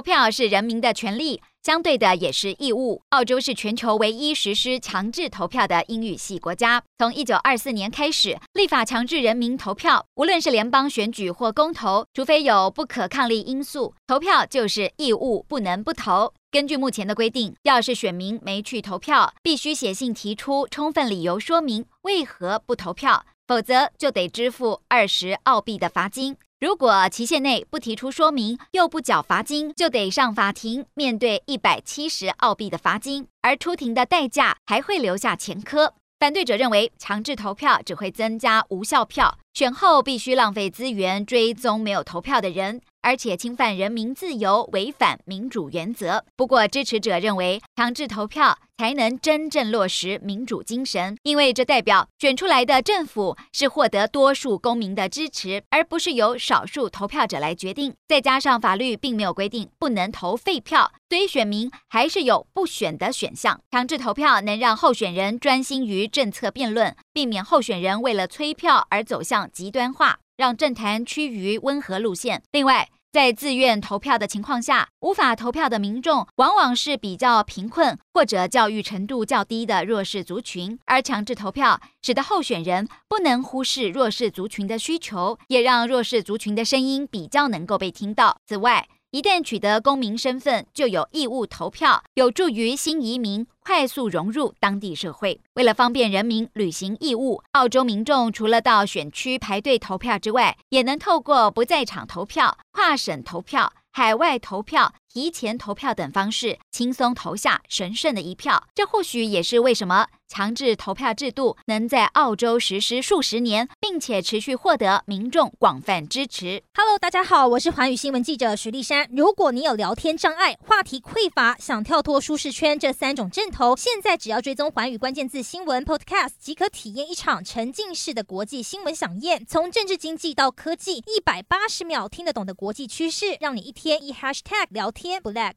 投票是人民的权利，相对的也是义务。澳洲是全球唯一实施强制投票的英语系国家。从一九二四年开始，立法强制人民投票，无论是联邦选举或公投，除非有不可抗力因素，投票就是义务，不能不投。根据目前的规定，要是选民没去投票，必须写信提出充分理由说明为何不投票，否则就得支付二十澳币的罚金。如果期限内不提出说明，又不缴罚金，就得上法庭面对一百七十澳币的罚金，而出庭的代价还会留下前科。反对者认为，强制投票只会增加无效票，选后必须浪费资源追踪没有投票的人。而且侵犯人民自由，违反民主原则。不过，支持者认为，强制投票才能真正落实民主精神，因为这代表选出来的政府是获得多数公民的支持，而不是由少数投票者来决定。再加上法律并没有规定不能投废票，所以选民还是有不选的选项。强制投票能让候选人专心于政策辩论，避免候选人为了催票而走向极端化。让政坛趋于温和路线。另外，在自愿投票的情况下，无法投票的民众往往是比较贫困或者教育程度较低的弱势族群，而强制投票使得候选人不能忽视弱势族群的需求，也让弱势族群的声音比较能够被听到。此外，一旦取得公民身份，就有义务投票，有助于新移民快速融入当地社会。为了方便人民履行义务，澳洲民众除了到选区排队投票之外，也能透过不在场投票、跨省投票、海外投票、提前投票等方式，轻松投下神圣的一票。这或许也是为什么强制投票制度能在澳洲实施数十年，并且持续获得民众广泛支持。Hello，大家好，我是环宇新闻记者徐丽珊。如果你有聊天障碍、话题匮乏，想跳脱舒适圈这三种症头，现在只要追踪环宇关键字新闻 Podcast，即可体验一场沉浸式的国际新闻饗宴。从政治经济到科技，一百八十秒听得懂的国际趋势，让你一天一 Hashtag 聊天天 Black。